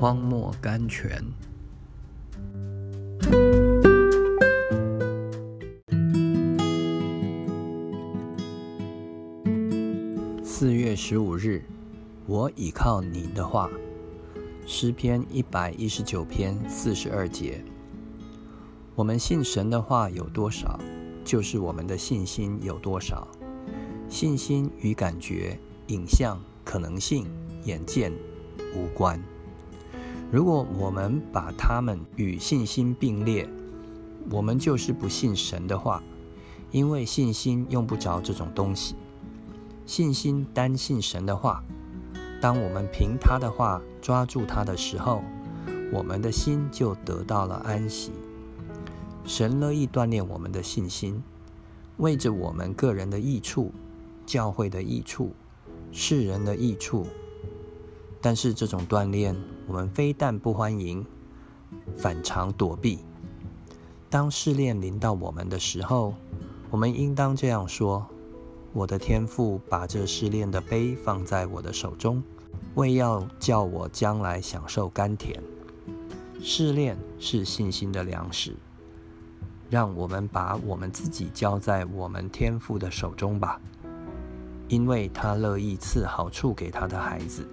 荒漠甘泉。四月十五日，我倚靠你的话。诗篇一百一十九篇四十二节。我们信神的话有多少，就是我们的信心有多少。信心与感觉、影像、可能性、眼见无关。如果我们把它们与信心并列，我们就是不信神的话，因为信心用不着这种东西。信心单信神的话，当我们凭他的话抓住他的时候，我们的心就得到了安息。神乐意锻炼我们的信心，为着我们个人的益处、教会的益处、世人的益处。但是这种锻炼，我们非但不欢迎，反常躲避。当试炼临到我们的时候，我们应当这样说：“我的天父把这试炼的杯放在我的手中，为要叫我将来享受甘甜。”试炼是信心的粮食，让我们把我们自己交在我们天父的手中吧，因为他乐意赐好处给他的孩子。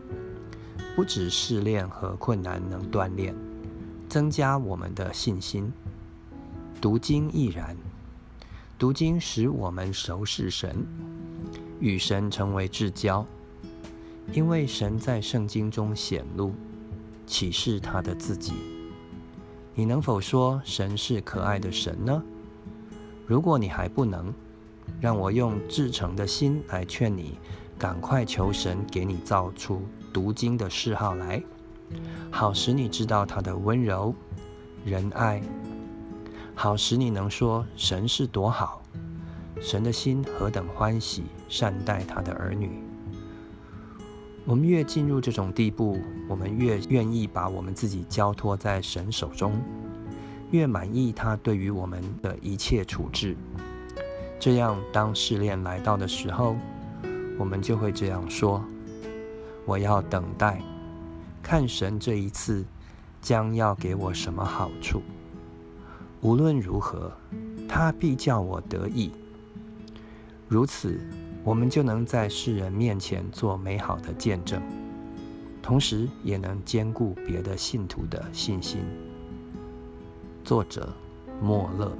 不止试炼和困难能锻炼、增加我们的信心，读经亦然。读经使我们熟识神，与神成为至交，因为神在圣经中显露、启示他的自己。你能否说神是可爱的神呢？如果你还不能，让我用至诚的心来劝你，赶快求神给你造出。读经的嗜好来，好使你知道他的温柔仁爱，好使你能说神是多好，神的心何等欢喜善待他的儿女。我们越进入这种地步，我们越愿意把我们自己交托在神手中，越满意他对于我们的一切处置。这样，当试炼来到的时候，我们就会这样说。我要等待，看神这一次将要给我什么好处。无论如何，他必叫我得意。如此，我们就能在世人面前做美好的见证，同时也能兼顾别的信徒的信心。作者：莫勒。